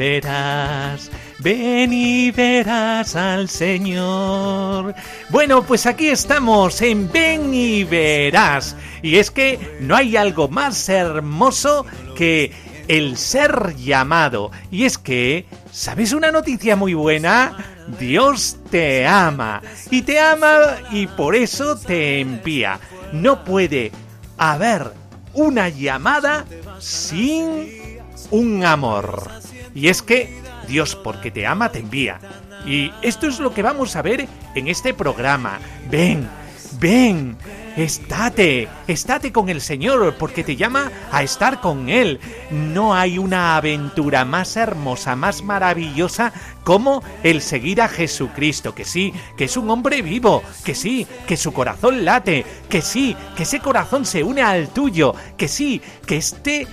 verás, ven y verás al Señor. Bueno, pues aquí estamos en Ven y verás. Y es que no hay algo más hermoso que el ser llamado. Y es que, ¿sabes una noticia muy buena? Dios te ama. Y te ama y por eso te envía. No puede haber una llamada sin un amor. Y es que Dios, porque te ama, te envía. Y esto es lo que vamos a ver en este programa. Ven, ven, estate, estate con el Señor, porque te llama a estar con Él. No hay una aventura más hermosa, más maravillosa como el seguir a Jesucristo, que sí, que es un hombre vivo, que sí, que su corazón late, que sí, que ese corazón se une al tuyo, que sí, que este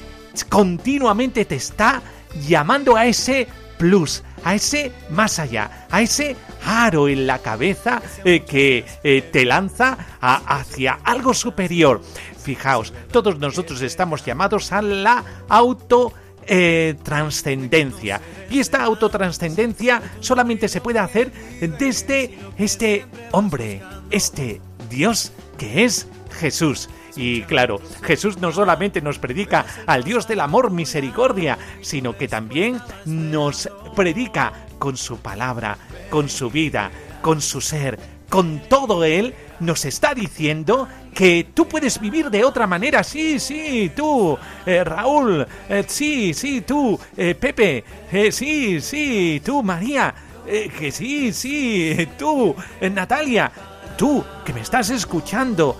continuamente te está llamando a ese plus, a ese más allá, a ese aro en la cabeza eh, que eh, te lanza hacia algo superior. Fijaos, todos nosotros estamos llamados a la auto eh, trascendencia. Y esta autotranscendencia solamente se puede hacer desde este hombre, este Dios que es Jesús. Y claro, Jesús no solamente nos predica al Dios del amor misericordia, sino que también nos predica con su palabra, con su vida, con su ser, con todo Él, nos está diciendo que tú puedes vivir de otra manera. Sí, sí, tú, eh, Raúl, eh, sí, sí, tú, eh, Pepe, sí, sí, tú, María, que sí, sí, tú, Natalia, tú, que me estás escuchando,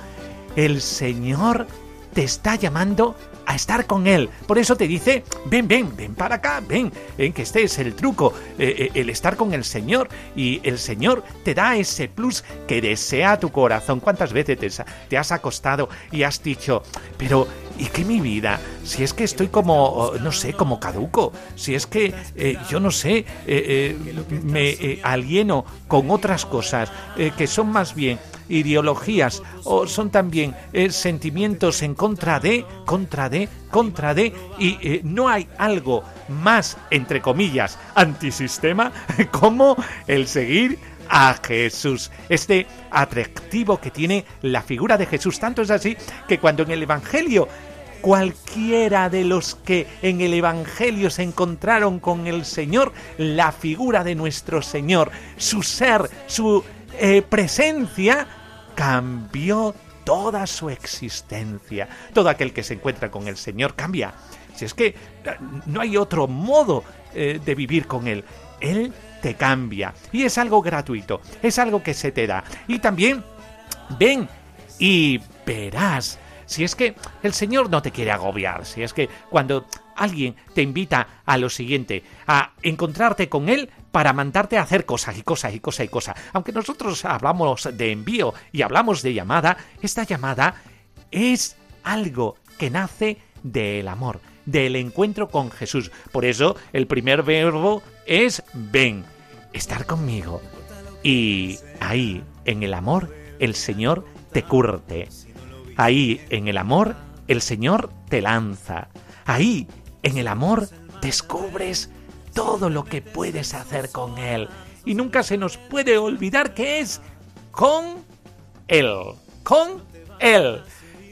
el Señor te está llamando a estar con Él. Por eso te dice, ven, ven, ven para acá, ven, ven que este es el truco, eh, eh, el estar con el Señor. Y el Señor te da ese plus que desea tu corazón. ¿Cuántas veces te has acostado y has dicho, pero ¿y qué mi vida? Si es que estoy como, oh, no sé, como caduco, si es que eh, yo no sé, me alieno con otras cosas que son más bien ideologías o son también eh, sentimientos en contra de, contra de, contra de, y eh, no hay algo más, entre comillas, antisistema como el seguir a Jesús. Este atractivo que tiene la figura de Jesús. Tanto es así que cuando en el Evangelio cualquiera de los que en el Evangelio se encontraron con el Señor, la figura de nuestro Señor, su ser, su eh, presencia, cambió toda su existencia. Todo aquel que se encuentra con el Señor cambia. Si es que eh, no hay otro modo eh, de vivir con Él. Él te cambia. Y es algo gratuito. Es algo que se te da. Y también, ven y verás. Si es que el Señor no te quiere agobiar. Si es que cuando alguien te invita a lo siguiente, a encontrarte con Él, para mandarte a hacer cosas y cosas y cosas y cosas. Aunque nosotros hablamos de envío y hablamos de llamada, esta llamada es algo que nace del amor, del encuentro con Jesús. Por eso el primer verbo es ven, estar conmigo. Y ahí, en el amor, el Señor te curte. Ahí, en el amor, el Señor te lanza. Ahí, en el amor, descubres todo lo que puedes hacer con Él. Y nunca se nos puede olvidar que es con Él, con Él.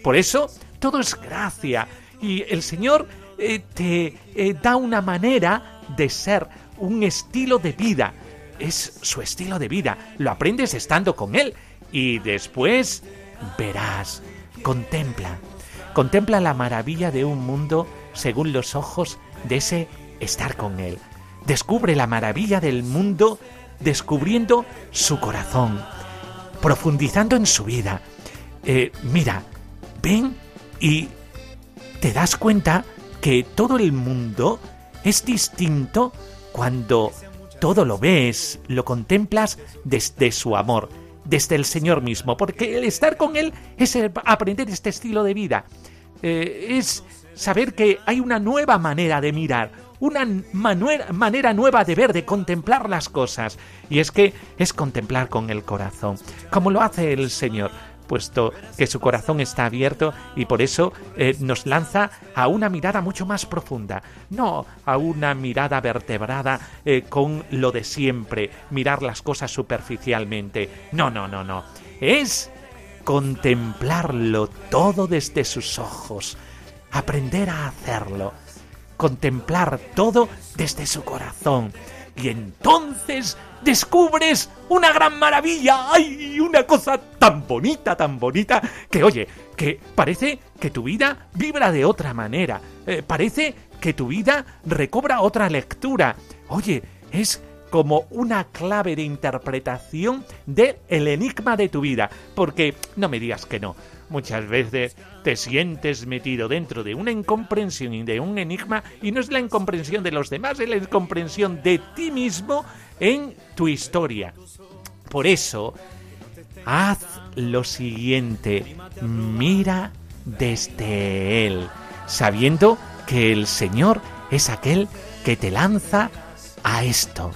Por eso, todo es gracia. Y el Señor eh, te eh, da una manera de ser, un estilo de vida. Es su estilo de vida. Lo aprendes estando con Él. Y después verás, contempla. Contempla la maravilla de un mundo según los ojos de ese estar con Él descubre la maravilla del mundo descubriendo su corazón, profundizando en su vida. Eh, mira, ven y te das cuenta que todo el mundo es distinto cuando todo lo ves, lo contemplas desde su amor, desde el Señor mismo, porque el estar con Él es aprender este estilo de vida, eh, es saber que hay una nueva manera de mirar, una manera nueva de ver, de contemplar las cosas. Y es que es contemplar con el corazón, como lo hace el Señor. Puesto que su corazón está abierto y por eso eh, nos lanza a una mirada mucho más profunda, no a una mirada vertebrada eh, con lo de siempre, mirar las cosas superficialmente. No, no, no, no. Es contemplarlo todo desde sus ojos, aprender a hacerlo, contemplar todo desde su corazón. Y entonces descubres una gran maravilla. ¡Ay! Una cosa tan bonita, tan bonita, que oye, que parece que tu vida vibra de otra manera. Eh, parece que tu vida recobra otra lectura. Oye, es como una clave de interpretación del el enigma de tu vida. Porque no me digas que no. Muchas veces te sientes metido dentro de una incomprensión y de un enigma y no es la incomprensión de los demás, es la incomprensión de ti mismo en tu historia. Por eso, haz lo siguiente, mira desde Él, sabiendo que el Señor es aquel que te lanza a esto,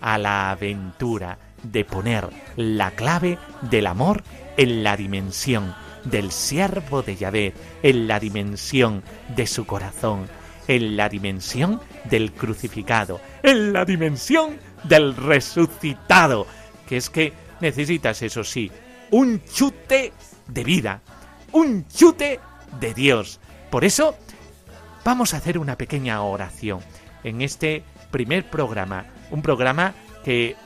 a la aventura de poner la clave del amor en la dimensión del siervo de Yahvé, en la dimensión de su corazón, en la dimensión del crucificado, en la dimensión del resucitado, que es que necesitas, eso sí, un chute de vida, un chute de Dios. Por eso, vamos a hacer una pequeña oración en este primer programa, un programa que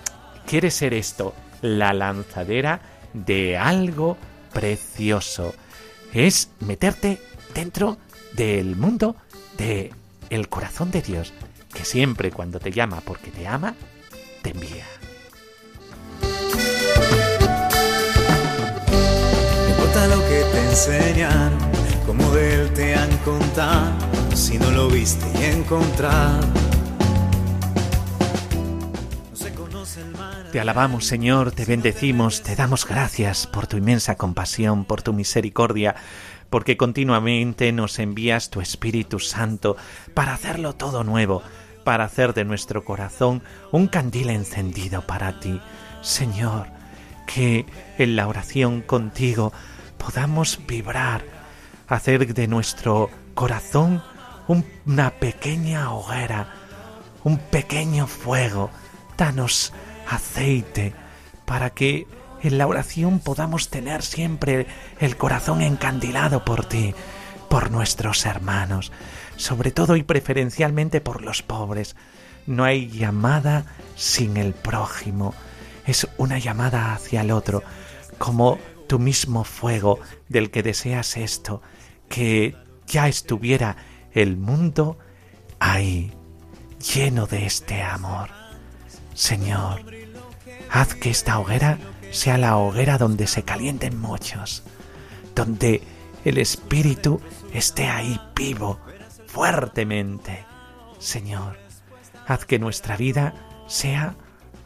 quiere ser esto, la lanzadera de algo precioso. Es meterte dentro del mundo de el corazón de Dios, que siempre cuando te llama porque te ama, te envía. No importa lo que te enseñaron, como de él te han contado, si no lo viste y Te alabamos, Señor, te bendecimos, te damos gracias por tu inmensa compasión, por tu misericordia, porque continuamente nos envías tu Espíritu Santo para hacerlo todo nuevo, para hacer de nuestro corazón un candil encendido para ti. Señor, que en la oración contigo podamos vibrar, hacer de nuestro corazón una pequeña hoguera, un pequeño fuego. Danos aceite, para que en la oración podamos tener siempre el corazón encandilado por ti, por nuestros hermanos, sobre todo y preferencialmente por los pobres. No hay llamada sin el prójimo, es una llamada hacia el otro, como tu mismo fuego del que deseas esto, que ya estuviera el mundo ahí, lleno de este amor. Señor, haz que esta hoguera sea la hoguera donde se calienten muchos, donde el Espíritu esté ahí vivo, fuertemente. Señor, haz que nuestra vida sea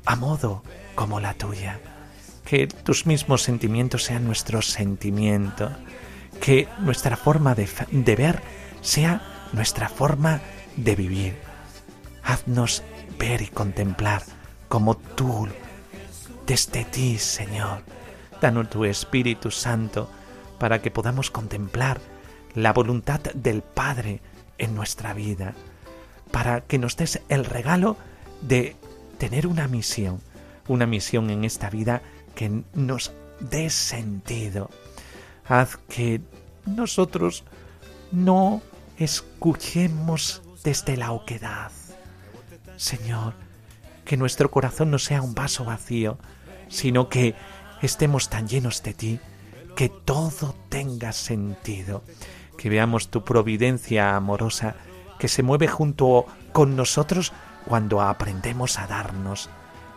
a modo como la tuya, que tus mismos sentimientos sean nuestros sentimientos, que nuestra forma de, de ver sea nuestra forma de vivir. Haznos ver y contemplar como tú, desde ti, Señor. Danos tu Espíritu Santo para que podamos contemplar la voluntad del Padre en nuestra vida, para que nos des el regalo de tener una misión, una misión en esta vida que nos dé sentido. Haz que nosotros no escuchemos desde la oquedad. Señor, que nuestro corazón no sea un vaso vacío, sino que estemos tan llenos de ti que todo tenga sentido, que veamos tu providencia amorosa que se mueve junto con nosotros cuando aprendemos a darnos,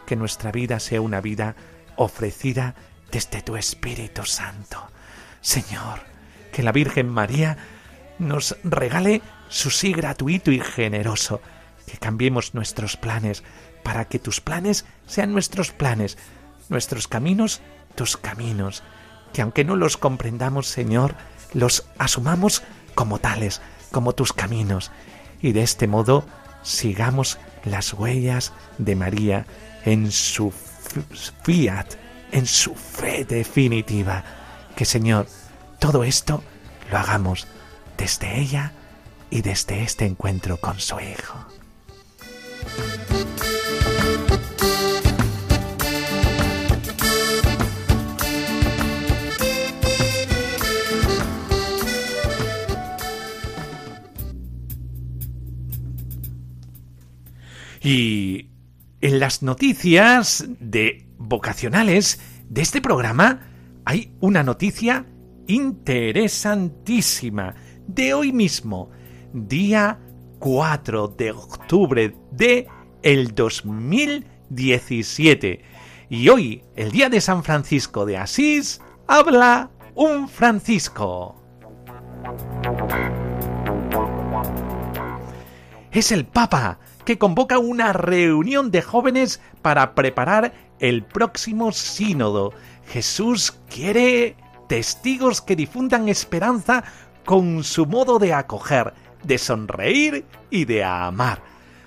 que nuestra vida sea una vida ofrecida desde tu Espíritu Santo. Señor, que la Virgen María nos regale su sí gratuito y generoso, que cambiemos nuestros planes para que tus planes sean nuestros planes, nuestros caminos tus caminos, que aunque no los comprendamos, Señor, los asumamos como tales, como tus caminos, y de este modo sigamos las huellas de María en su fiat, en su fe definitiva, que Señor, todo esto lo hagamos desde ella y desde este encuentro con su Hijo. Y en las noticias de vocacionales de este programa hay una noticia interesantísima de hoy mismo, día 4 de octubre de el 2017. Y hoy, el día de San Francisco de Asís, habla un Francisco. Es el Papa que convoca una reunión de jóvenes para preparar el próximo sínodo. Jesús quiere testigos que difundan esperanza con su modo de acoger, de sonreír y de amar.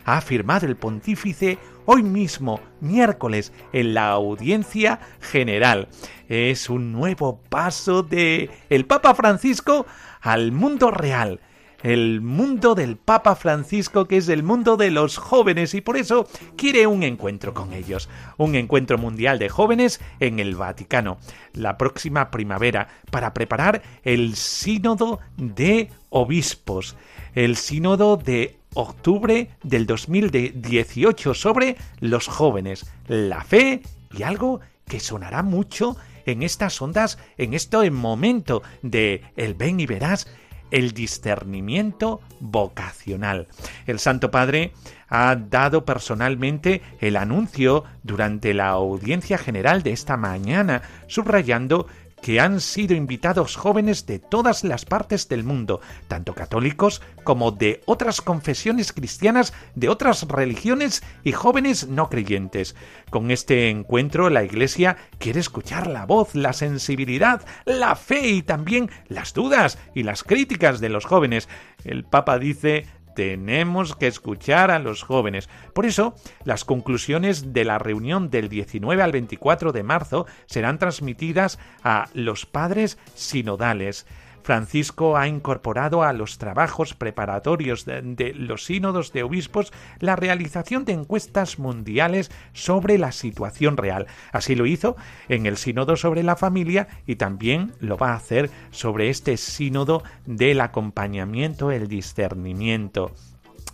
Ha afirmado el pontífice hoy mismo, miércoles, en la audiencia general. Es un nuevo paso de el Papa Francisco al mundo real el mundo del Papa Francisco, que es el mundo de los jóvenes, y por eso quiere un encuentro con ellos, un encuentro mundial de jóvenes en el Vaticano, la próxima primavera, para preparar el sínodo de obispos, el sínodo de octubre del 2018 sobre los jóvenes, la fe y algo que sonará mucho en estas ondas, en este momento de el ven y verás el discernimiento vocacional. El Santo Padre ha dado personalmente el anuncio durante la audiencia general de esta mañana, subrayando que han sido invitados jóvenes de todas las partes del mundo, tanto católicos como de otras confesiones cristianas, de otras religiones y jóvenes no creyentes. Con este encuentro la Iglesia quiere escuchar la voz, la sensibilidad, la fe y también las dudas y las críticas de los jóvenes. El Papa dice tenemos que escuchar a los jóvenes. Por eso, las conclusiones de la reunión del 19 al 24 de marzo serán transmitidas a los padres sinodales. Francisco ha incorporado a los trabajos preparatorios de, los sínodos de obispos la realización de encuestas mundiales sobre la situación real. Así lo hizo en el sínodo sobre la familia y también lo va a hacer sobre este sínodo del acompañamiento, el discernimiento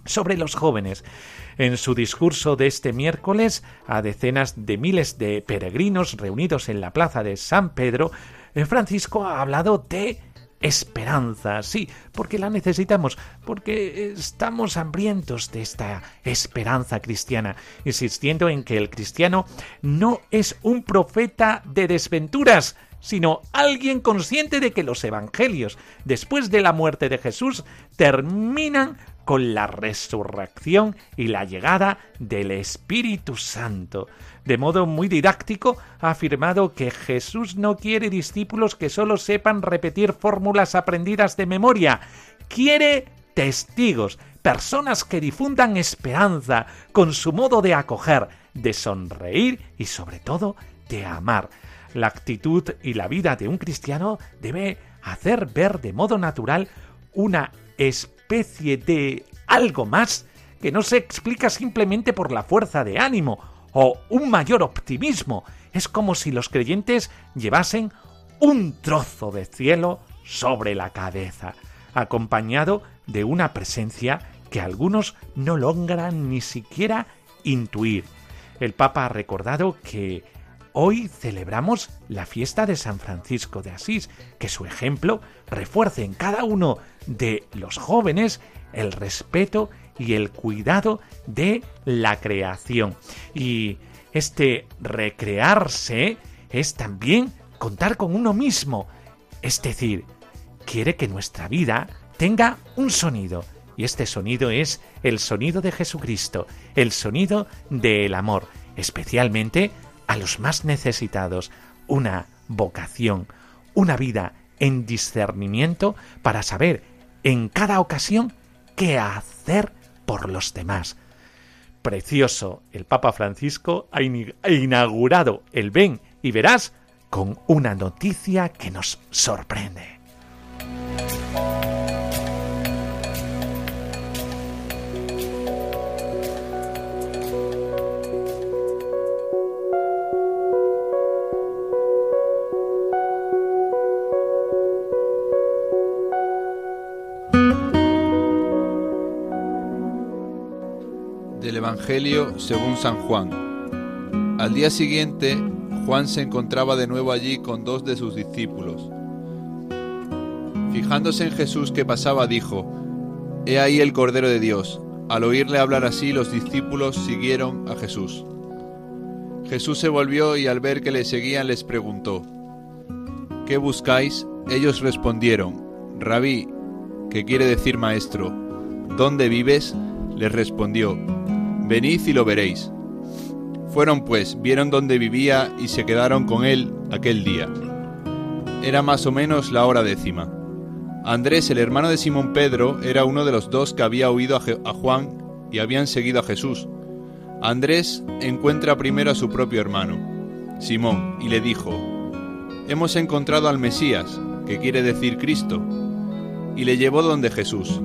sobre los jóvenes. En su discurso de este miércoles a decenas de miles de peregrinos reunidos en la plaza de San Pedro, eh, Francisco ha hablado de esperanza, sí, porque la necesitamos, porque estamos hambrientos de esta esperanza cristiana, insistiendo en que el cristiano no es un profeta de desventuras, sino alguien consciente de que los evangelios, después de la muerte de Jesús, terminan con la resurrección y la llegada del Espíritu Santo. De modo muy didáctico, ha afirmado que Jesús no quiere discípulos que solo sepan repetir fórmulas aprendidas de memoria, quiere testigos, personas que difundan esperanza con su modo de acoger, de sonreír y sobre todo de amar. La actitud y la vida de un cristiano debe hacer ver de modo natural una especie de algo más que no se explica simplemente por la fuerza de ánimo o un mayor optimismo. Es como si los creyentes llevasen un trozo de cielo sobre la cabeza, acompañado de una presencia que algunos no logran ni siquiera intuir. El Papa ha recordado que Hoy celebramos la fiesta de San Francisco de Asís, que su ejemplo refuerce en cada uno de los jóvenes el respeto y el cuidado de la creación. Y este recrearse es también contar con uno mismo, es decir, quiere que nuestra vida tenga un sonido, y este sonido es el sonido de Jesucristo, el sonido del amor, especialmente a los más necesitados una vocación, una vida en discernimiento para saber en cada ocasión qué hacer por los demás. Precioso, el Papa Francisco ha inaugurado el Ven y verás con una noticia que nos sorprende. Según San Juan. Al día siguiente, Juan se encontraba de nuevo allí con dos de sus discípulos. Fijándose en Jesús que pasaba, dijo, He ahí el Cordero de Dios. Al oírle hablar así, los discípulos siguieron a Jesús. Jesús se volvió y al ver que le seguían les preguntó, ¿Qué buscáis? Ellos respondieron, Rabí, que quiere decir maestro, ¿dónde vives? Les respondió, Venid y lo veréis. Fueron pues, vieron dónde vivía y se quedaron con él aquel día. Era más o menos la hora décima. Andrés, el hermano de Simón Pedro, era uno de los dos que había oído a, Juan y habían seguido a Jesús. Andrés encuentra primero a su propio hermano, Simón, y le dijo, Hemos encontrado al Mesías, que quiere decir Cristo, y le llevó donde Jesús.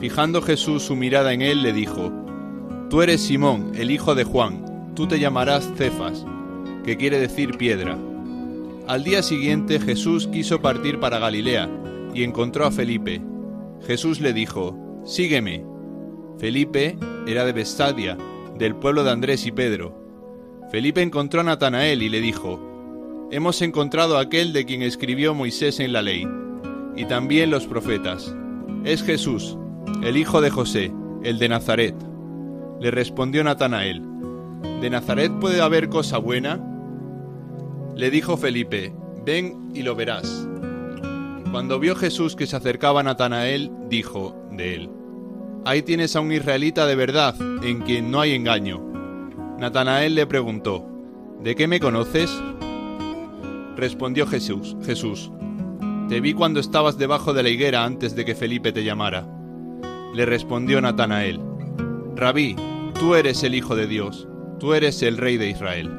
Fijando Jesús su mirada en él, le dijo, Tú eres Simón, el hijo de Juan, tú te llamarás Cefas, que quiere decir piedra. Al día siguiente Jesús quiso partir para Galilea y encontró a Felipe. Jesús le dijo, Sígueme. Felipe era de Bestadia, del pueblo de Andrés y Pedro. Felipe encontró a Natanael y le dijo, Hemos encontrado a aquel de quien escribió Moisés en la ley, y también los profetas. Es Jesús, el hijo de José, el de Nazaret. Le respondió Natanael, ¿de Nazaret puede haber cosa buena? Le dijo Felipe, ven y lo verás. Cuando vio Jesús que se acercaba a Natanael, dijo de él, Ahí tienes a un israelita de verdad, en quien no hay engaño. Natanael le preguntó, ¿De qué me conoces? Respondió Jesús, Jesús, Te vi cuando estabas debajo de la higuera antes de que Felipe te llamara. Le respondió Natanael, Rabí, tú eres el Hijo de Dios, tú eres el Rey de Israel.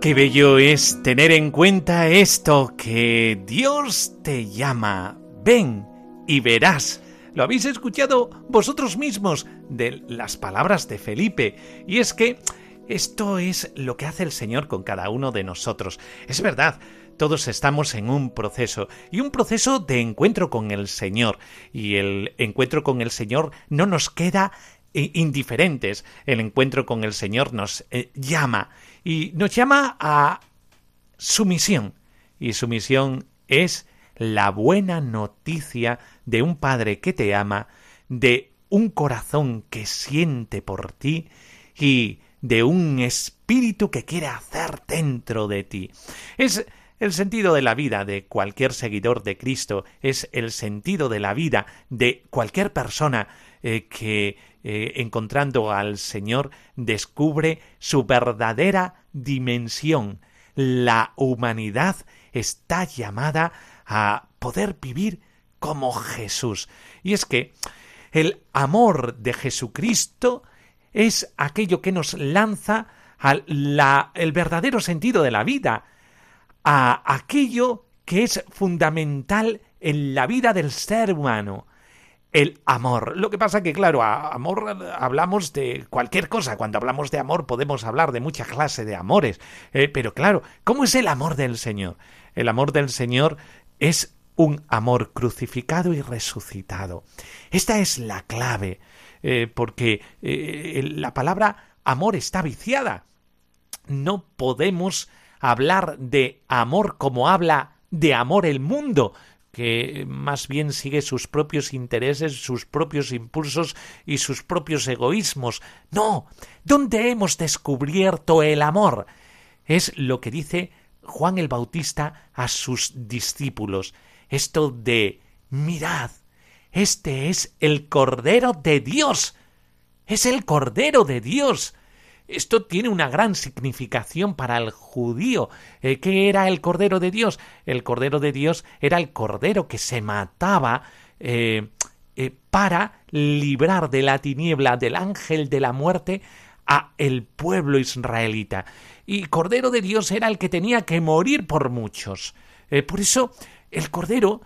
Qué bello es tener en cuenta esto, que Dios te llama, ven y verás. Lo habéis escuchado vosotros mismos de las palabras de Felipe. Y es que esto es lo que hace el Señor con cada uno de nosotros. Es verdad, todos estamos en un proceso y un proceso de encuentro con el Señor. Y el encuentro con el Señor no nos queda indiferentes. El encuentro con el Señor nos eh, llama y nos llama a su misión. Y su misión es la buena noticia de un Padre que te ama, de un corazón que siente por ti y de un espíritu que quiere hacer dentro de ti. Es el sentido de la vida de cualquier seguidor de Cristo, es el sentido de la vida de cualquier persona eh, que eh, encontrando al Señor descubre su verdadera dimensión. La humanidad está llamada a poder vivir como Jesús. Y es que el amor de Jesucristo es aquello que nos lanza al el verdadero sentido de la vida, a aquello que es fundamental en la vida del ser humano, el amor. Lo que pasa que, claro, amor hablamos de cualquier cosa. Cuando hablamos de amor podemos hablar de mucha clase de amores. Eh, pero claro, ¿cómo es el amor del Señor? El amor del Señor es un amor crucificado y resucitado. Esta es la clave, eh, porque eh, la palabra amor está viciada. No podemos hablar de amor como habla de amor el mundo, que más bien sigue sus propios intereses, sus propios impulsos y sus propios egoísmos. No, ¿dónde hemos descubierto el amor? Es lo que dice Juan el Bautista a sus discípulos. Esto de mirad, este es el Cordero de Dios. Es el Cordero de Dios. Esto tiene una gran significación para el judío. Eh, ¿Qué era el Cordero de Dios? El Cordero de Dios era el Cordero que se mataba eh, eh, para librar de la tiniebla del ángel de la muerte a el pueblo israelita. Y Cordero de Dios era el que tenía que morir por muchos. por eso el Cordero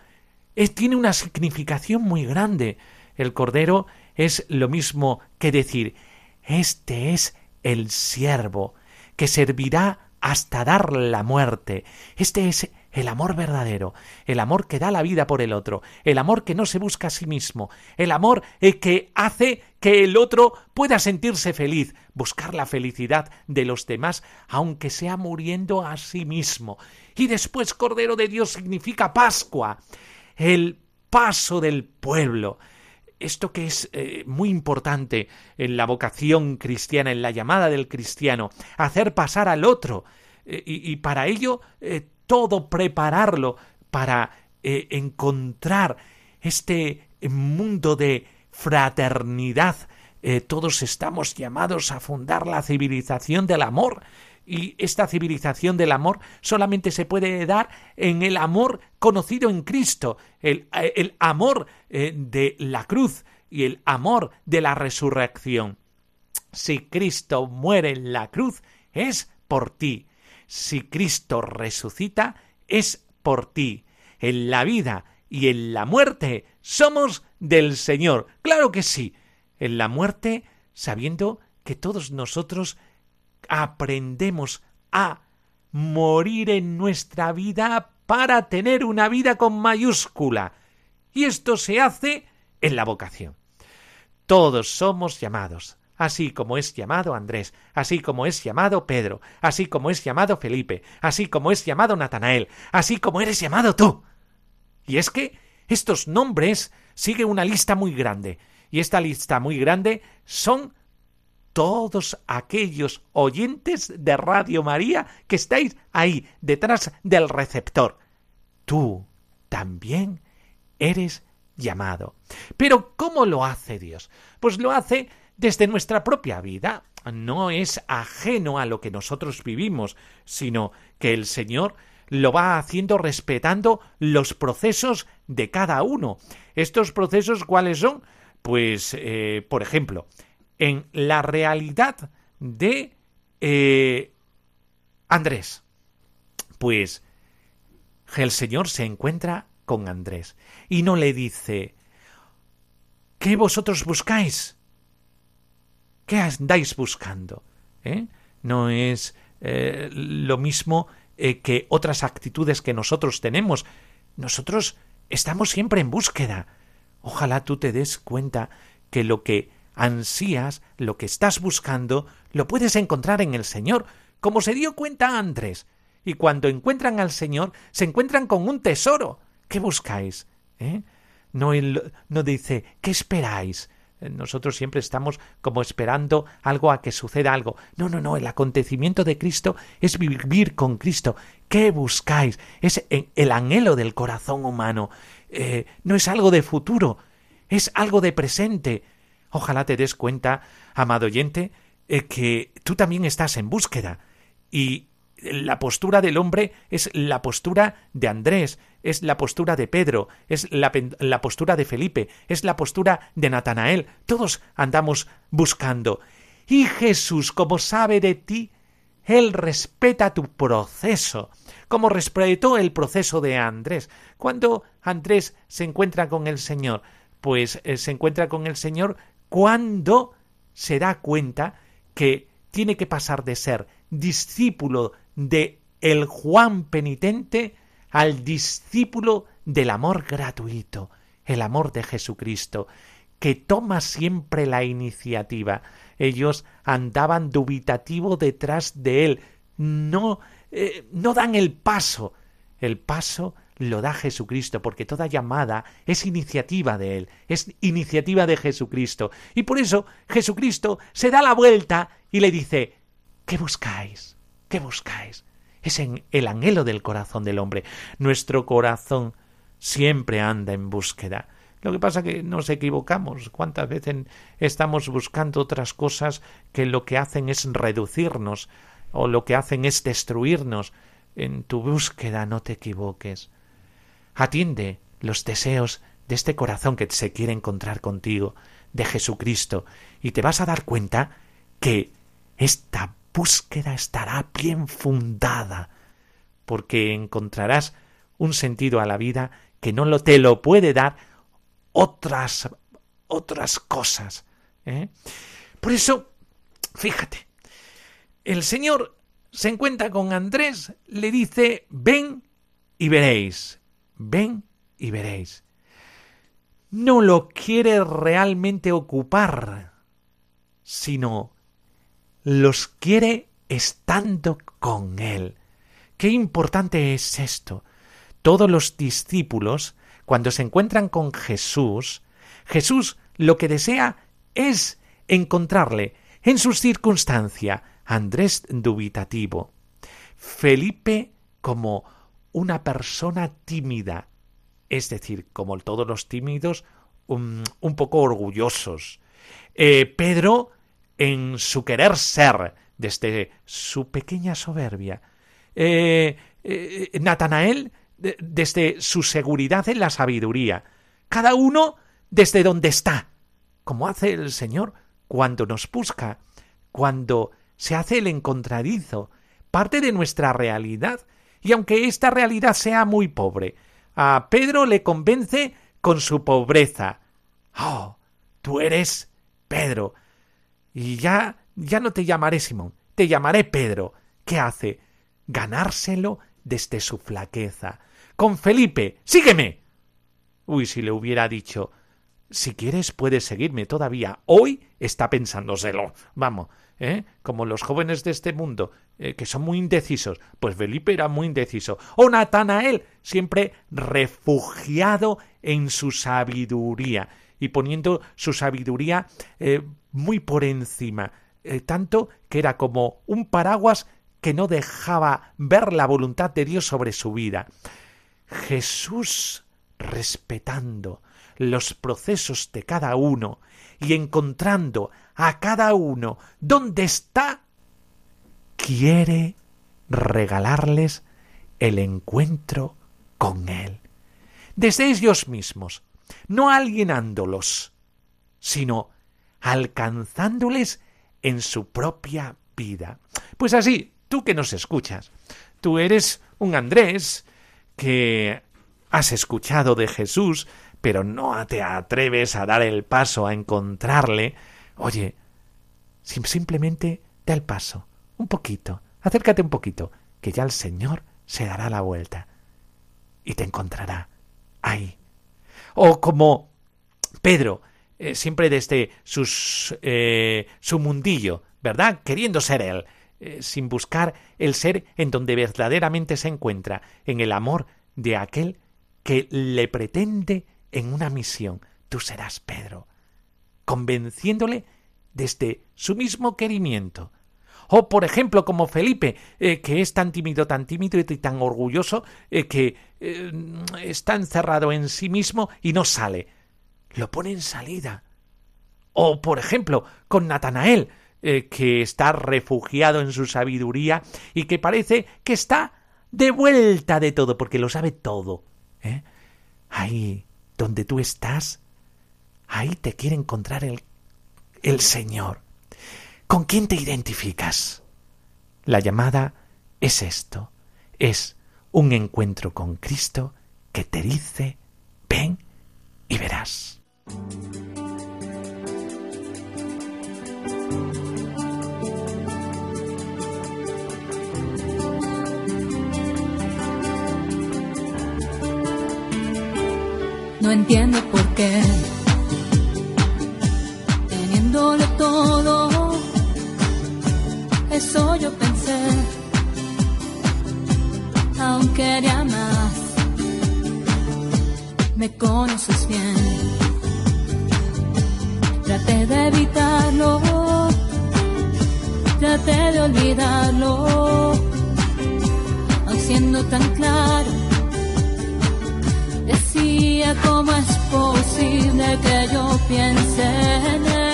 tiene una significación muy grande. El Cordero es lo mismo que decir, este es el siervo, que servirá hasta dar la muerte. Este es el amor verdadero, el amor que da la vida por el otro, el amor que no se busca a sí mismo, el amor eh, que hace que el otro pueda sentirse feliz, buscar la felicidad de los demás, aunque sea muriendo a sí mismo. Y después Cordero de Dios significa Pascua, el paso del pueblo, esto que es eh, muy importante en la vocación cristiana, en la llamada del cristiano, hacer pasar al otro eh, y, para ello eh, todo prepararlo para encontrar este mundo de fraternidad. todos estamos llamados a fundar la civilización del amor y esta civilización del amor solamente se puede dar en el amor conocido en Cristo, el, el amor eh, de la cruz y el amor de la resurrección. Si Cristo muere en la cruz, es por ti. Si Cristo resucita, es por ti. En la vida y en la muerte somos del Señor. Claro que sí. En la muerte, sabiendo que todos nosotros aprendemos a morir en nuestra vida para tener una vida con mayúscula. Y esto se hace en la vocación. Todos somos llamados, así como es llamado Andrés, así como es llamado Pedro, así como es llamado Felipe, así como es llamado Natanael, así como eres llamado tú. Y es que estos nombres sigue una lista muy grande, y esta lista muy grande son todos aquellos oyentes de Radio María que estáis ahí detrás del receptor. Tú también eres llamado. Pero ¿cómo lo hace Dios? Pues lo hace desde nuestra propia vida. No es ajeno a lo que nosotros vivimos, sino que el Señor lo va haciendo respetando los procesos de cada uno. ¿Estos procesos cuáles son? Pues, eh, por ejemplo, en la realidad de eh, Andrés. Pues el Señor se encuentra con Andrés y no le dice ¿Qué vosotros buscáis? ¿Qué andáis buscando? ¿Eh? No es eh, lo mismo que otras actitudes que nosotros tenemos. Nosotros estamos siempre en búsqueda. Ojalá tú te des cuenta que lo que ansías, lo que estás buscando, lo puedes encontrar en el Señor, como se dio cuenta Andrés. Y cuando encuentran al Señor, se encuentran con un tesoro. ¿Qué buscáis? ¿Eh? No, no dice, ¿qué esperáis? Nosotros siempre estamos como esperando algo a que suceda algo. No, no, no, el acontecimiento de Cristo es vivir con Cristo. ¿Qué buscáis? Es el anhelo del corazón humano. Eh, no es algo de futuro, es algo de presente. Ojalá te des cuenta, amado oyente, eh, que tú también estás en búsqueda. Y la postura del hombre es la postura de Andrés, es la postura de Pedro, es la, la, postura de Felipe, es la postura de Natanael. Todos andamos buscando. Y Jesús, como sabe de ti, Él respeta tu proceso, como respetó el proceso de Andrés. Cuando Andrés se encuentra con el Señor, pues eh, se encuentra con el Señor cuando se da cuenta que tiene que pasar de ser discípulo de el Juan penitente al discípulo del amor gratuito, el amor de Jesucristo, que toma siempre la iniciativa. Ellos andaban dubitativo detrás de él, no, eh, no dan el paso. El paso lo da Jesucristo, porque toda llamada es iniciativa de Él, es iniciativa de Jesucristo. Y por eso Jesucristo se da la vuelta y le dice, ¿qué buscáis? ¿Qué buscáis? Es en el anhelo del corazón del hombre. Nuestro corazón siempre anda en búsqueda. Lo que pasa que nos equivocamos. ¿Cuántas veces estamos buscando otras cosas que lo que hacen es reducirnos o lo que hacen es destruirnos? En tu búsqueda no te equivoques. Atiende los deseos de este corazón que se quiere encontrar contigo, de Jesucristo, y te vas a dar cuenta que esta búsqueda estará bien fundada, porque encontrarás un sentido a la vida que no lo, te lo puede dar otras otras cosas. ¿eh? Por eso, fíjate, el Señor se encuentra con Andrés, le dice, ven y veréis, ven y veréis. No lo quiere realmente ocupar, sino los quiere estando con Él. Qué importante es esto. Todos los discípulos, cuando se encuentran con Jesús, Jesús lo que desea es encontrarle en su circunstancia, Andrés dubitativo, Felipe como una persona tímida, es decir, como todos los tímidos, un, poco orgullosos. Eh, Pedro en su querer ser, desde su pequeña soberbia. Eh, eh, Natanael desde su seguridad en la sabiduría. Cada uno desde donde está, como hace el Señor cuando nos busca, cuando se hace el encontradizo, parte de nuestra realidad, y aunque esta realidad sea muy pobre, a Pedro le convence con su pobreza. Oh, tú eres Pedro, y ya, ya no te llamaré Simón, te llamaré Pedro. ¿Qué hace? Ganárselo desde su flaqueza. Con Felipe, sígueme. Uy, si le hubiera dicho, si quieres puedes seguirme todavía. Hoy está pensándoselo. Vamos, ¿eh? Como los jóvenes de este mundo, eh, que son muy indecisos. Pues Felipe era muy indeciso. O Natanael, siempre refugiado en su sabiduría y poniendo su sabiduría eh, muy por encima, eh, tanto que era como un paraguas que no dejaba ver la voluntad de Dios sobre su vida. Jesús respetando los procesos de cada uno y encontrando a cada uno donde está, quiere regalarles el encuentro con Él. Desde ellos mismos, no alienándolos, sino alcanzándoles en su propia vida. Pues así, tú que nos escuchas, tú eres un Andrés que has escuchado de Jesús, pero no te atreves a dar el paso a encontrarle. Oye, simplemente da el paso, un poquito, acércate un poquito, que ya el Señor se dará la vuelta y te encontrará ahí, o como Pedro, eh, siempre desde sus, eh, su mundillo, ¿verdad? Queriendo ser él, eh, sin buscar el ser en donde verdaderamente se encuentra, en el amor de aquel que le pretende en una misión. Tú serás Pedro, convenciéndole desde su mismo querimiento. O, por ejemplo, como Felipe, que es tan tímido, tan tímido y tan orgulloso, que eh, está encerrado en sí mismo y no sale. Lo pone en salida. O, por ejemplo, con Natanael, eh, que está refugiado en su sabiduría y que parece que está de vuelta de todo, porque lo sabe todo. ¿eh? Ahí donde tú estás, ahí te quiere encontrar el, el Señor. ¿Con quién te identificas? La llamada es esto, es un encuentro con Cristo que te dice, ven y verás. No entiendo por qué, teniéndolo todo, eso yo pensé aunque quería más. Me conoces bien. Traté de evitarlo, traté de olvidarlo, haciendo tan claro. Decía cómo es posible que yo piense en esto.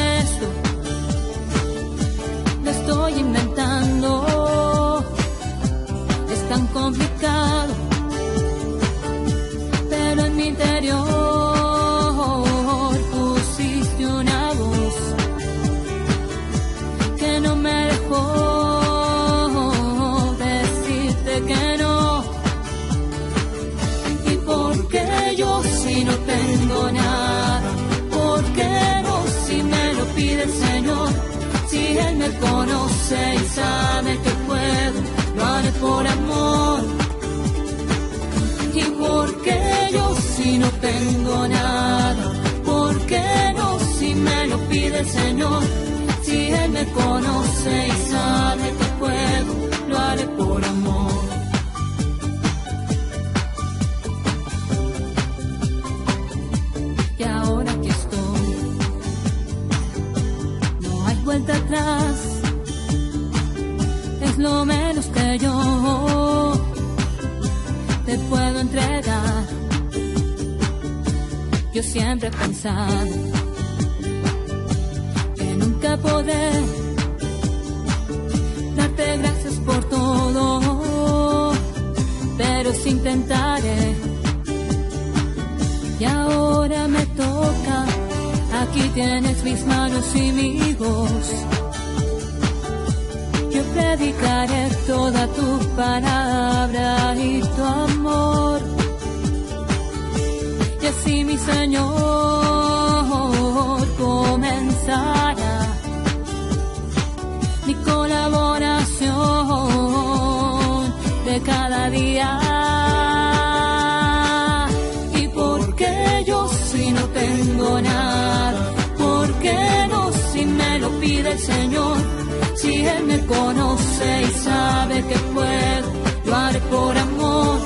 Estoy inventando. Es tan complicado. Pero en mi interior y sabe que puedo, lo haré por amor. ¿Y por qué yo si no tengo nada? ¿Por qué no si me lo pide el Señor? Si Él me conoce y sabe que puedo, entregar. Yo siempre he pensado que nunca podré darte gracias por todo, pero sí intentaré. Y ahora me toca, aquí tienes mis manos y mi voz. Predicaré toda tu palabra y tu amor. Y así mi Señor comenzará mi colaboración de cada día. ¿Y por qué yo si no tengo nada? ¿Por qué no si me lo pide el Señor? Si me conoce sabe que puedo, lo por amor.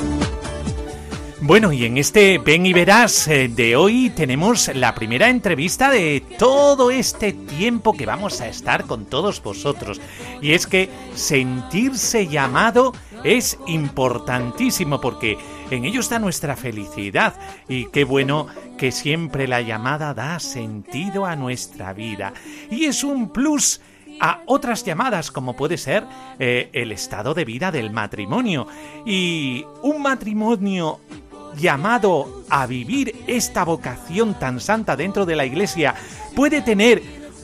Bueno, y en este Ven y Verás eh, de hoy tenemos la primera entrevista de todo este tiempo que vamos a estar con todos vosotros. Y es que sentirse llamado es importantísimo porque en ello está nuestra felicidad. Y qué bueno que siempre la llamada da sentido a nuestra vida. Y es un plus a otras llamadas como puede ser eh, el estado de vida del matrimonio. Y un matrimonio llamado a vivir esta vocación tan santa dentro de la iglesia puede tener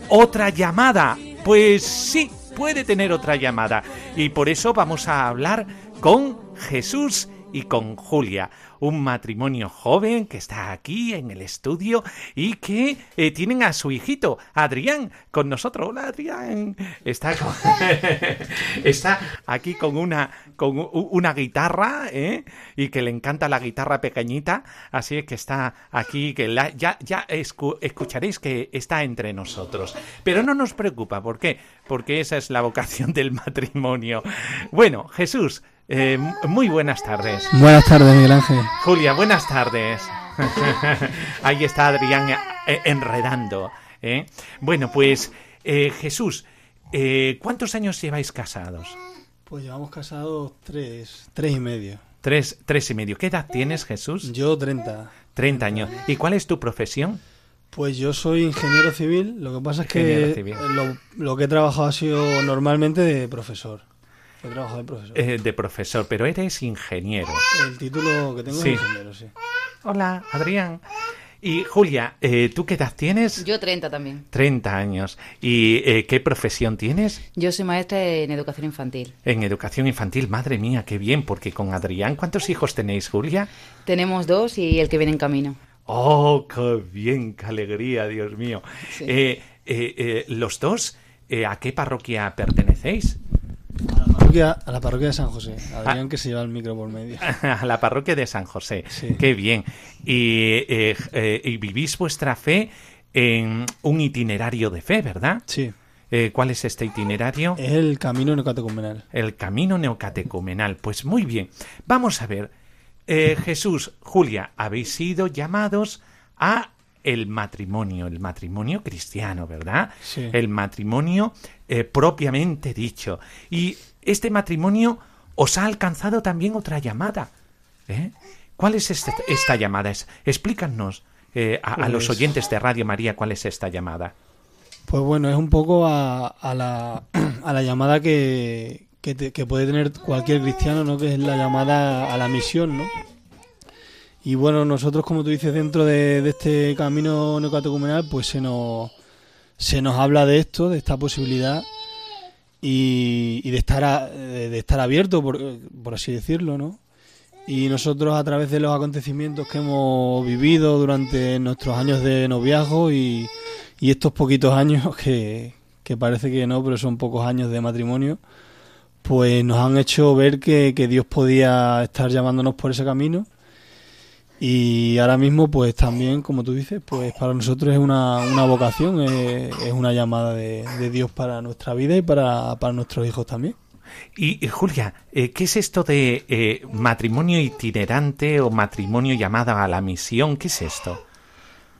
otra llamada. Pues sí, puede tener otra llamada. Y por eso vamos a hablar con Jesús y con Julia, un matrimonio joven que está aquí en el estudio y que eh, tienen a su hijito, Adrián, con nosotros. Hola, Adrián. Está, está aquí con una, con una guitarra ¿eh? y que le encanta la guitarra pequeñita, así es que está aquí, que la- ya, ya escu- escucharéis que está entre nosotros. Pero no nos preocupa, ¿por qué? Porque esa es la vocación del matrimonio. Bueno, Jesús, eh, muy buenas tardes. Buenas tardes, Miguel Ángel. Julia, buenas tardes. Ahí está Adrián eh, enredando. ¿eh? Bueno, pues eh, Jesús, eh, ¿cuántos años lleváis casados? Pues llevamos casados tres, tres y medio. Tres, tres y medio. ¿Qué edad tienes, Jesús? Yo 30. Treinta años. ¿Y cuál es tu profesión? Pues yo soy ingeniero civil, lo que pasa es Ingeniero que lo que he trabajado ha sido normalmente de profesor. He trabajado de profesor. Eh, de profesor, pero eres ingeniero. El título que tengo sí. es ingeniero, sí. Hola, Adrián. Y Julia, eh, ¿tú qué edad tienes? Yo 30 también. 30 años. ¿Y eh, qué profesión tienes? Yo soy maestra en educación infantil. En educación infantil, madre mía, qué bien, porque con Adrián, ¿cuántos hijos tenéis, Julia? Tenemos dos y el que viene en camino. Oh, qué bien, qué alegría, Dios mío. Sí. Eh, eh, eh, los dos, eh, ¿a qué parroquia pertenecéis? A la parroquia, a la parroquia de San José. Ah. Adrián que se lleva el micro por medio. A la parroquia de San José. Sí. Qué bien. Y, eh, eh, y vivís vuestra fe en un itinerario de fe, ¿verdad? Sí. Eh, ¿Cuál es este itinerario? El camino neocatecumenal. El camino neocatecumenal. Pues muy bien. Vamos a ver. Jesús, Julia, habéis sido llamados a el matrimonio, el matrimonio cristiano, ¿verdad? Sí. El matrimonio eh, propiamente dicho. Y este matrimonio os ha alcanzado también otra llamada. ¿eh? ¿Cuál es este- esta llamada? Es- explícanos. eh, a, a los Pues- oyentes de Radio María cuál es esta llamada? Pues bueno, es un poco a, a la, a la llamada que, que, te- que puede tener cualquier cristiano, ¿no? Que es la llamada a la misión, ¿no? Y bueno, nosotros, como tú dices, dentro de, de este camino neocatecumenal, pues se nos, se nos habla de esto, de esta posibilidad y, de estar a- de, estar abierto, por, por así decirlo, ¿no? Y nosotros a través de los acontecimientos que hemos vivido durante nuestros años de noviazgo y, y estos poquitos años que, que parece que no, pero son pocos años de matrimonio, pues nos han hecho ver que, que Dios podía estar llamándonos por ese camino. Y ahora mismo, pues también, como tú dices, pues para nosotros es una, una vocación, es, es una llamada de, de Dios para nuestra vida y para, para nuestros hijos también. Y, y, Julia, eh, ¿qué es esto de eh, matrimonio itinerante o matrimonio llamado a la misión? ¿Qué es esto?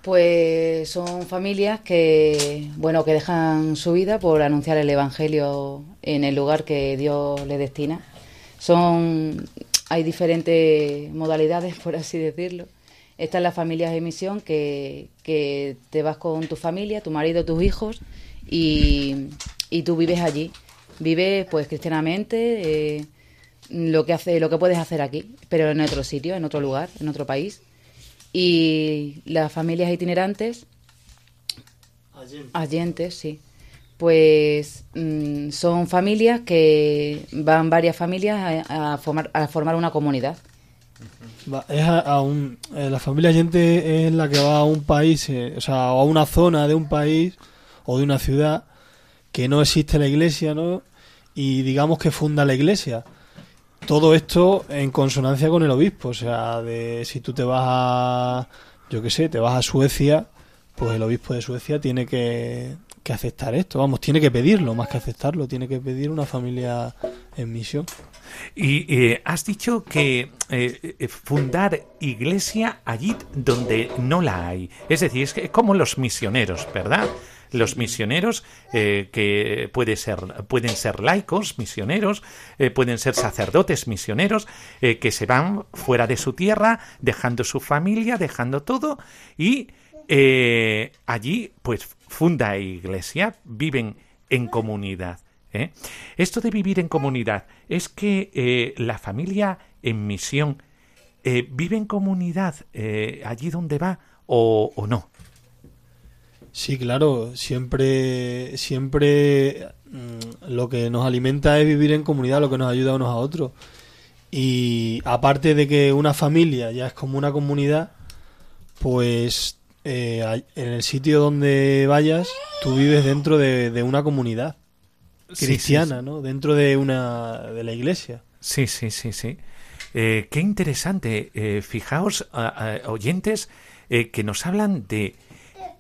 Pues son familias que, bueno, que dejan su vida por anunciar el Evangelio en el lugar que Dios le destina. Son, hay diferentes modalidades, por así decirlo. Están las familias de misión que, que te vas con tu familia, tu marido, tus hijos y, y tú vives allí. Vives pues cristianamente, eh, lo que hace, lo que puedes hacer aquí, pero en otro sitio, en otro lugar, en otro país. Y las familias itinerantes, allentes, sí, pues mm, son familias que van varias familias a, formar, a formar una comunidad. Va, es a, un, eh, la familia gente es la que va a un país, eh, o sea, a una zona de un país o de una ciudad que no existe la iglesia, ¿no? Y digamos que funda la iglesia. Todo esto en consonancia con el obispo, o sea, de si tú te vas a, yo qué sé, te vas a Suecia, pues el obispo de Suecia tiene que, que aceptar esto, vamos, tiene que pedirlo, más que aceptarlo, tiene que pedir una familia en misión. Y eh, has dicho que eh, eh, fundar iglesia allí donde no la hay. Es decir, es que- como los misioneros, ¿verdad? Los misioneros que puede ser, pueden ser laicos, misioneros, pueden ser sacerdotes misioneros, que se van fuera de su tierra, dejando su familia, dejando todo, y allí pues funda iglesia, viven en comunidad. ¿eh? Esto de vivir en comunidad es que eh, la familia en misión eh, vive en comunidad allí donde va o, o no. Sí, claro, siempre, siempre mm, lo que nos alimenta es vivir en comunidad, lo que nos ayuda unos a otros. Y aparte de que una familia ya es como una comunidad, pues eh, en el sitio donde vayas, tú vives dentro de, de una comunidad cristiana, sí, ¿no? Dentro de una de la iglesia. Sí, sí, sí, sí. Eh, qué interesante. Eh, fijaos, a- a- oyentes, que nos hablan de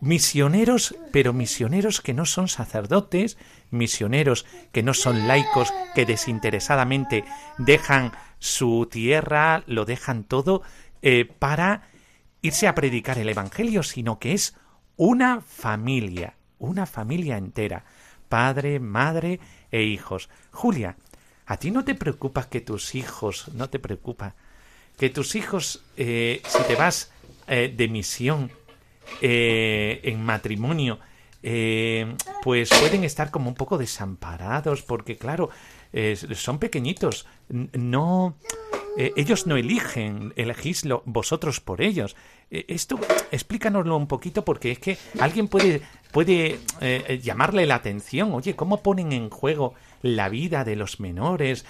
misioneros, pero misioneros que no son sacerdotes, misioneros que no son laicos, que desinteresadamente dejan su tierra, lo dejan todo para irse a predicar el Evangelio, sino que es una familia, una familia entera, padre, madre e hijos. Julia, ¿a ti no te preocupa que tus hijos, no te preocupa que tus hijos, eh, si te vas eh, de misión eh, en matrimonio, eh, pues pueden estar como un poco desamparados, porque claro, son pequeñitos, no, eh, ellos no eligen, elegís lo- vosotros por ellos. Eh, esto, explícanoslo un poquito, porque es que alguien puede, puede eh, llamarle la atención, oye, ¿cómo ponen en juego la vida de los menores?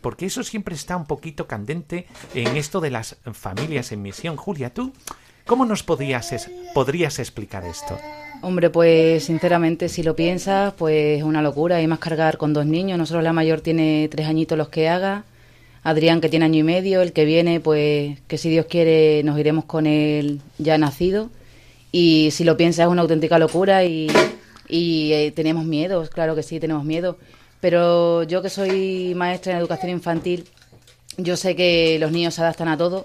Porque eso siempre está un poquito candente en esto de las familias en misión. Julia, tú, ¿cómo nos podrías, es- podrías explicar esto? Hombre, pues sinceramente, si lo piensas, pues es una locura. Y más cargar con dos niños. Nosotros la mayor tiene tres añitos los que haga. Adrián, que tiene año y medio. El que viene, pues que si Dios quiere, nos iremos con él ya nacido. Y si lo piensas, es una auténtica locura. Y, eh, tenemos miedo, claro que sí, tenemos miedo. Pero yo que soy maestra en educación infantil, yo sé que los niños se adaptan a todo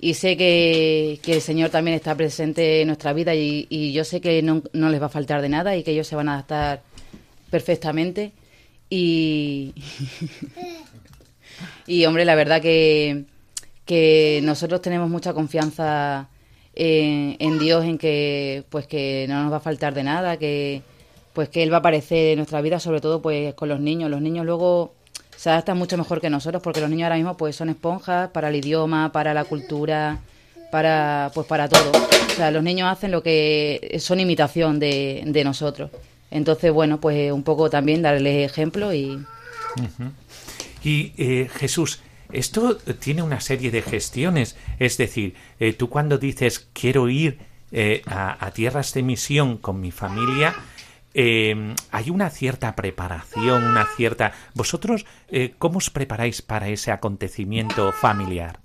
y sé que, que el Señor también está presente en nuestra vida y, y yo sé que no, no les va a faltar de nada y que ellos se van a adaptar perfectamente. Y, y hombre, la verdad que, que nosotros tenemos mucha confianza en, en Dios, en que pues que no nos va a faltar de nada, que pues que Él va a aparecer en nuestra vida, sobre todo pues con los niños. Los niños luego se adaptan mucho mejor que nosotros, porque los niños ahora mismo pues son esponjas para el idioma, para la cultura, para pues para todo. O sea, los niños hacen lo que son imitación de, de nosotros. Entonces, bueno, pues un poco también darles ejemplo y... Y eh, Jesús, esto tiene una serie de gestiones. Es decir, eh, tú cuando dices quiero ir eh, a, tierras de misión con mi familia, eh, hay una cierta preparación, una cierta... ¿Vosotros eh, cómo os preparáis para ese acontecimiento familiar?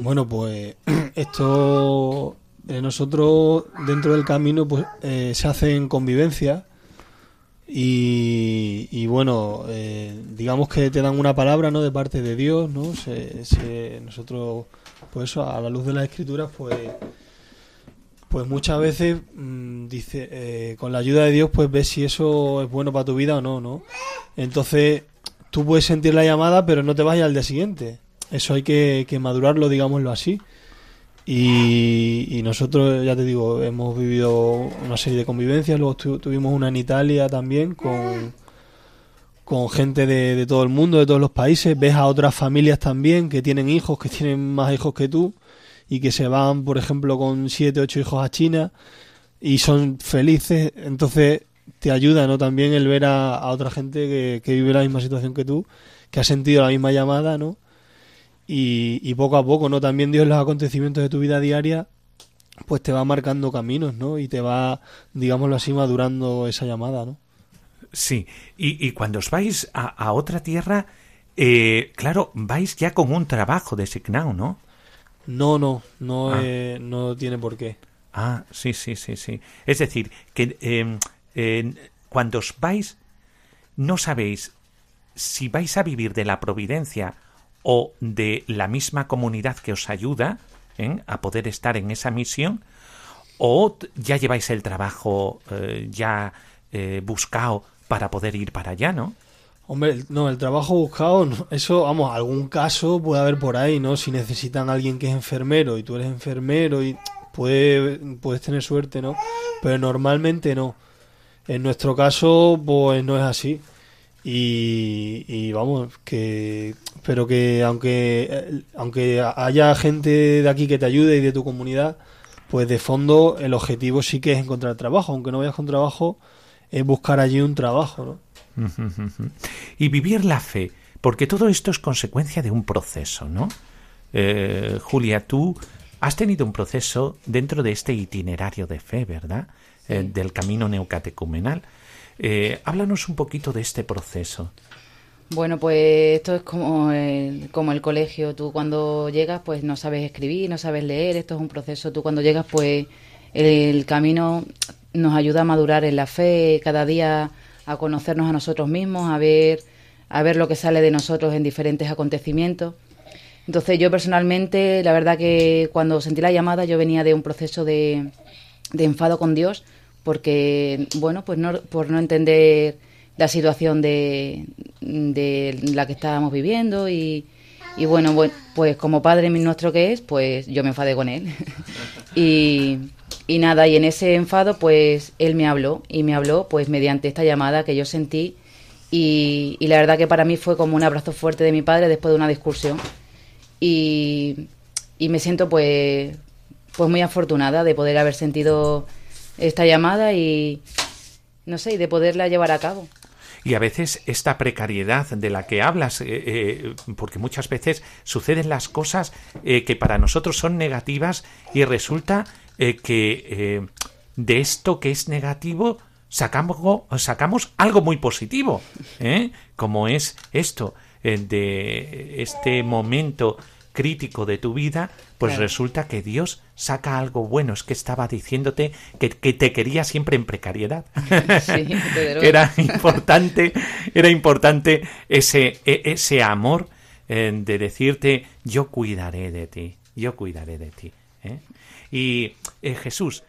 Bueno, pues esto nosotros dentro del camino pues se hace en convivencia y, y bueno, eh, digamos que te dan una palabra no de parte de Dios, ¿no? Se, se- nosotros, pues eso, a la luz de las escrituras, pues pues muchas veces mm, dice eh, con la ayuda de Dios pues ves si eso es bueno para tu vida o no, ¿no? Entonces tú puedes sentir la llamada pero no te vayas al día siguiente. Eso hay que, que madurarlo, digámoslo así. Y, y nosotros, ya te digo, hemos vivido una serie de convivencias, luego tu- tuvimos una en Italia también con, con gente de, todo el mundo, de todos los países, ves a otras familias también que tienen hijos, que tienen más hijos que tú y que se van, por ejemplo, con siete, ocho hijos a China y son felices, entonces te ayuda, ¿no? También el ver a, a otra gente que, que vive la misma situación que tú, que ha sentido la misma llamada, ¿no? Y, y poco a poco, ¿no? También Dios los acontecimientos de tu vida diaria, pues te va marcando caminos, ¿no? Y te va, digámoslo así, madurando esa llamada, ¿no? Sí, y, y cuando os vais a, a otra tierra, eh, claro, vais ya con un trabajo designado, ¿no? No, no, no, Ah. eh, no tiene por qué. Ah, sí, sí, sí, sí. Es decir, que eh, cuando os vais, no sabéis si vais a vivir de la providencia o de la misma comunidad que os ayuda ¿eh? a poder estar en esa misión, o ya lleváis el trabajo eh, ya eh, buscado para poder ir para allá, ¿no? Hombre, no, el trabajo buscado, eso, vamos, algún caso puede haber por ahí, ¿no? Si necesitan a alguien que es enfermero y tú eres enfermero y puede, puedes tener suerte, ¿no? Pero normalmente no. En nuestro caso, pues no es así. Y, y vamos, que pero que aunque aunque haya gente de aquí que te ayude y de tu comunidad, pues de fondo el objetivo sí que es encontrar trabajo, aunque no vayas con trabajo, es buscar allí un trabajo, ¿no? Y vivir la fe, porque todo esto es consecuencia de un proceso, ¿no? Eh, Julia, tú has tenido un proceso dentro de este itinerario de fe, ¿verdad? Eh, del camino neocatecumenal. Eh, háblanos un poquito de este proceso. Bueno, pues esto es como el, colegio. Tú cuando llegas, pues no sabes escribir, no sabes leer. Esto es un proceso. Tú cuando llegas, pues el camino nos ayuda a madurar en la fe, cada día a conocernos a nosotros mismos, a ver, a ver lo que sale de nosotros en diferentes acontecimientos. Entonces yo personalmente, la verdad que cuando sentí la llamada, yo venía de un proceso de enfado con Dios, porque, bueno, pues no, por no entender la situación de, de la que estábamos viviendo y, y bueno, buen- pues como padre nuestro que es, pues yo me enfadé con él. y, y nada, y en ese enfado, pues él me habló y me habló pues mediante esta llamada que yo sentí y, y la verdad que para mí fue como un abrazo fuerte de mi padre después de una discusión y, y me siento pues pues muy afortunada de poder haber sentido esta llamada y no sé, y de poderla llevar a cabo. Y a veces esta precariedad de la que hablas, eh, eh, porque muchas veces suceden las cosas eh, que para nosotros son negativas y resulta eh, que de esto que es negativo sacamos, sacamos algo muy positivo, como es esto, de este momento crítico de tu vida, pues Claro. resulta que Dios saca algo bueno. Es que estaba diciéndote que, que te quería siempre en precariedad. Sí, era importante, era importante ese, e- ese amor eh, de decirte yo cuidaré de ti, yo cuidaré de ti. ¿eh? Y eh, Jesús,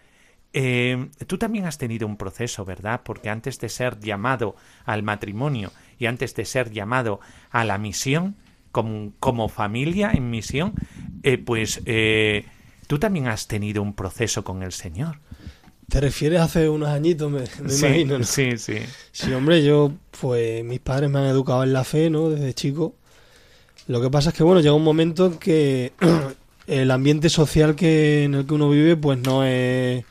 eh, tú también has tenido un proceso, ¿verdad? Porque antes de ser llamado al matrimonio y antes de ser llamado a la misión, como, como familia en misión, eh, pues eh, tú también has tenido un proceso con el Señor. ¿Te refieres hace unos añitos, me, me sí, imagino? ¿no? sí, sí. Sí, hombre, yo, pues mis padres me han educado en la fe, ¿no? Desde chico. Lo que pasa es que, bueno, llega un momento en que el ambiente social que en el que uno vive, pues no es,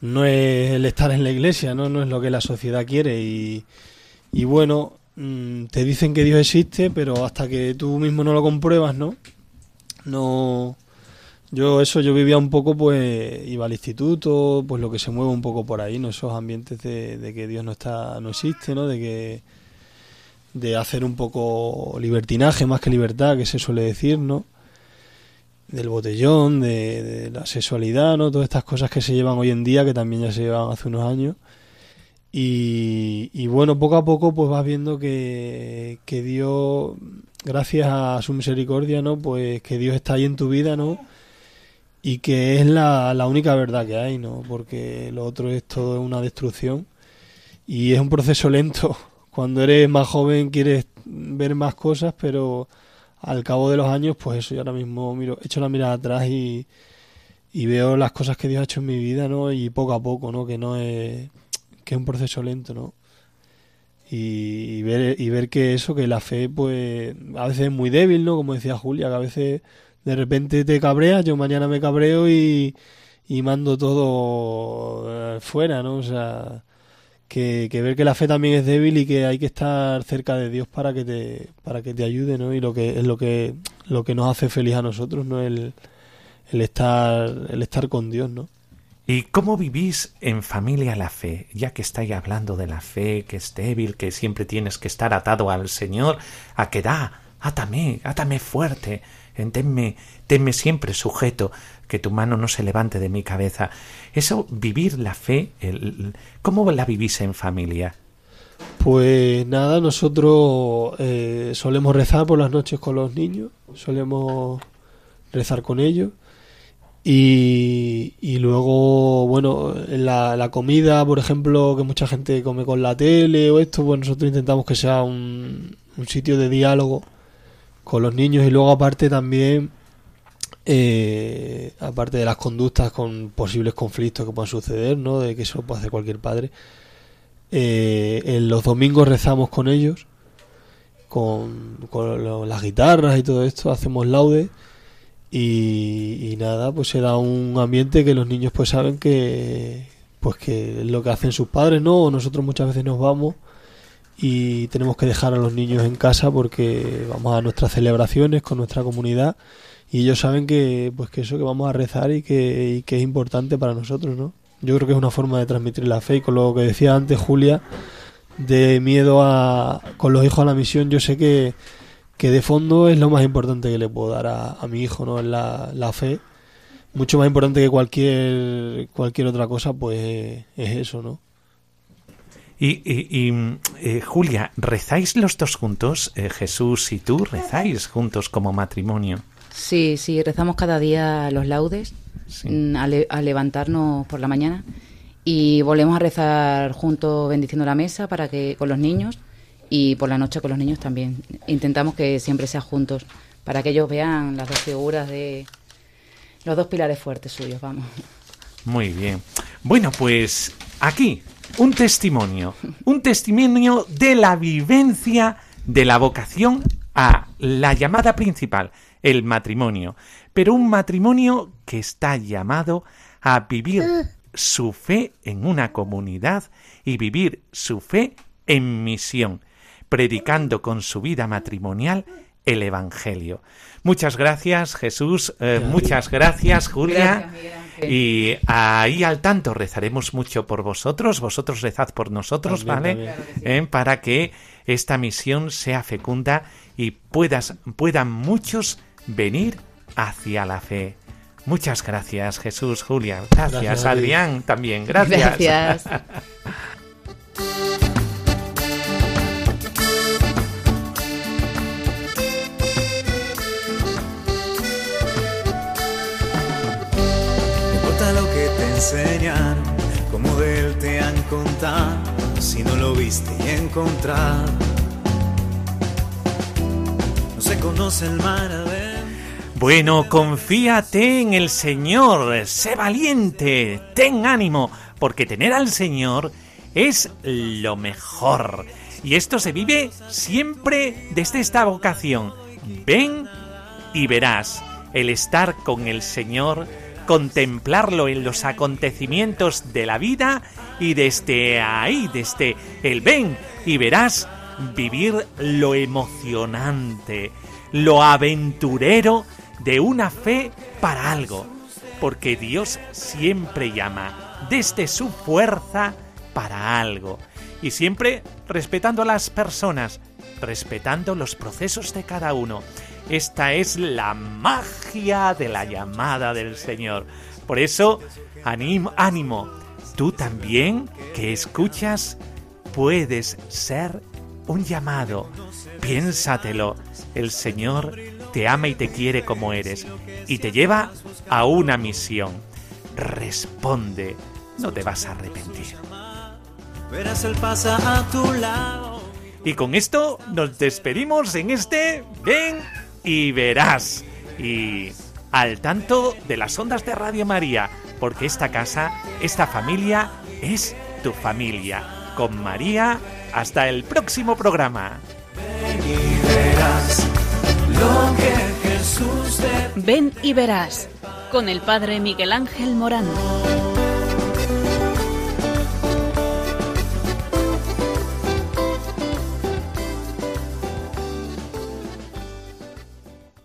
no es el estar en la iglesia, ¿no? No es lo que la sociedad quiere. Y, y bueno, mm, te dicen que Dios existe, pero hasta que tú mismo no lo compruebas, ¿no? No. Yo eso, yo vivía un poco, pues, iba al instituto, pues lo que se mueve un poco por ahí, ¿no? Esos ambientes de, de que Dios no está, no existe, ¿no? De que, de hacer un poco libertinaje más que libertad, que se suele decir, ¿no? Del botellón, de, de la sexualidad, ¿no? Todas estas cosas que se llevan hoy en día, que también ya se llevaban hace unos años. Y, bueno, poco a poco pues vas viendo que, que Dios, gracias a su misericordia, ¿no? Pues que Dios está ahí en tu vida, ¿no? Y que es la, la única verdad que hay, ¿no? Porque lo otro es todo una destrucción. Y es un proceso lento. Cuando eres más joven quieres ver más cosas, pero al cabo de los años, pues eso, yo ahora mismo miro, echo la mirada atrás y, y veo las cosas que Dios ha hecho en mi vida, ¿no? Y poco a poco, ¿no? Que no es que es un proceso lento, ¿no? Y, ver, y ver que eso, que la fe, pues a veces es muy débil, ¿no? Como decía Julia, que a veces de repente te cabreas, yo mañana me cabreo y, mando todo eh, fuera, ¿no? O sea, que, ver que la fe también es débil y que hay que estar cerca de Dios para que te, para que te ayude, ¿no? Y lo que es lo que, lo que nos hace feliz a nosotros, ¿no? El estar, el estar con Dios, ¿no? ¿Y cómo vivís en familia la fe? Ya que estáis hablando de la fe, que es débil, que siempre tienes que estar atado al Señor, a que da, átame, átame fuerte, tenme, tenme siempre sujeto, que tu mano no se levante de mi cabeza. Eso, vivir la fe, ¿cómo la vivís en familia? Pues nada, nosotros eh, solemos rezar por las noches con los niños, solemos rezar con ellos. Y, luego, bueno, en la, la comida, por ejemplo, que mucha gente come con la tele o esto, pues nosotros intentamos que sea un, un sitio de diálogo con los niños y luego aparte también, eh, aparte de las conductas con posibles conflictos que puedan suceder, ¿no? De que eso lo puede hacer cualquier padre, eh, en los domingos rezamos con ellos, con, con las guitarras y todo esto, hacemos laudes y, nada, pues se da un ambiente que los niños pues saben que pues que es lo que hacen sus padres, ¿no? Nosotros muchas veces nos vamos y tenemos que dejar a los niños en casa porque vamos a nuestras celebraciones con nuestra comunidad y ellos saben que pues que eso que vamos a rezar y que, y que es importante para nosotros, ¿no? Yo creo que es una forma de transmitir la fe y con lo que decía antes Julia de miedo a con los hijos a la misión, yo sé que que de fondo es lo más importante que le puedo dar a, a mi hijo, ¿no? Es la, la fe. Mucho más importante que cualquier cualquier otra cosa, pues es eso, ¿no? Y, y- y, eh, Julia, ¿rezáis los dos juntos? Eh, Jesús y tú, ¿rezáis juntos como matrimonio? Sí, sí, rezamos cada día los laudes Sí. mm, le- al levantarnos por la mañana y volvemos a rezar juntos bendiciendo la mesa para que con los niños y por la noche con los niños también. Intentamos que siempre sea juntos para que ellos vean las dos figuras de los dos pilares fuertes suyos, vamos. Muy bien. Bueno, pues aquí un testimonio, un testimonio de la vivencia de la vocación a la llamada principal, el matrimonio, pero un matrimonio que está llamado a vivir su fe en una comunidad y vivir su fe en misión, predicando con su vida matrimonial el Evangelio. Muchas gracias, Jesús. eh, muchas gracias, Julia. Gracias. Y ahí al tanto rezaremos mucho por vosotros, vosotros rezad por nosotros, También, ¿vale? Eh, Para que esta misión sea fecunda y puedas, puedan muchos venir hacia la fe. Muchas gracias, Jesús, Julia. Gracias, Gracias. Adrián, también. Gracias. Gracias. enseñaron, como de él te han contado, si no lo viste y encontrado. No se conoce el mar. Bueno, confíate en el Señor, sé valiente, ten ánimo, porque tener al Señor es lo mejor. Y esto se vive siempre desde esta vocación. Ven y verás el estar con el Señor, contemplarlo en los acontecimientos de la vida y desde ahí, desde el ven y verás vivir lo emocionante, lo aventurero de una fe para algo, porque Dios siempre llama desde su fuerza para algo, y siempre respetando a las personas, respetando los procesos de cada uno. Esta es la magia de la llamada del Señor. Por eso, ánimo, ánimo, tú también que escuchas puedes ser un llamado. Piénsatelo. El Señor te ama y te quiere como eres y te lleva a una misión. Responde, no te vas a arrepentir. Verás el pasa a tu lado. Y con esto nos despedimos en este Ven y verás. Y al tanto de las ondas de Radio María, porque esta casa, esta familia es tu familia. Con María, hasta el próximo programa. Y verás lo que Jesús te Ven y verás con el padre Miguel Ángel Morán.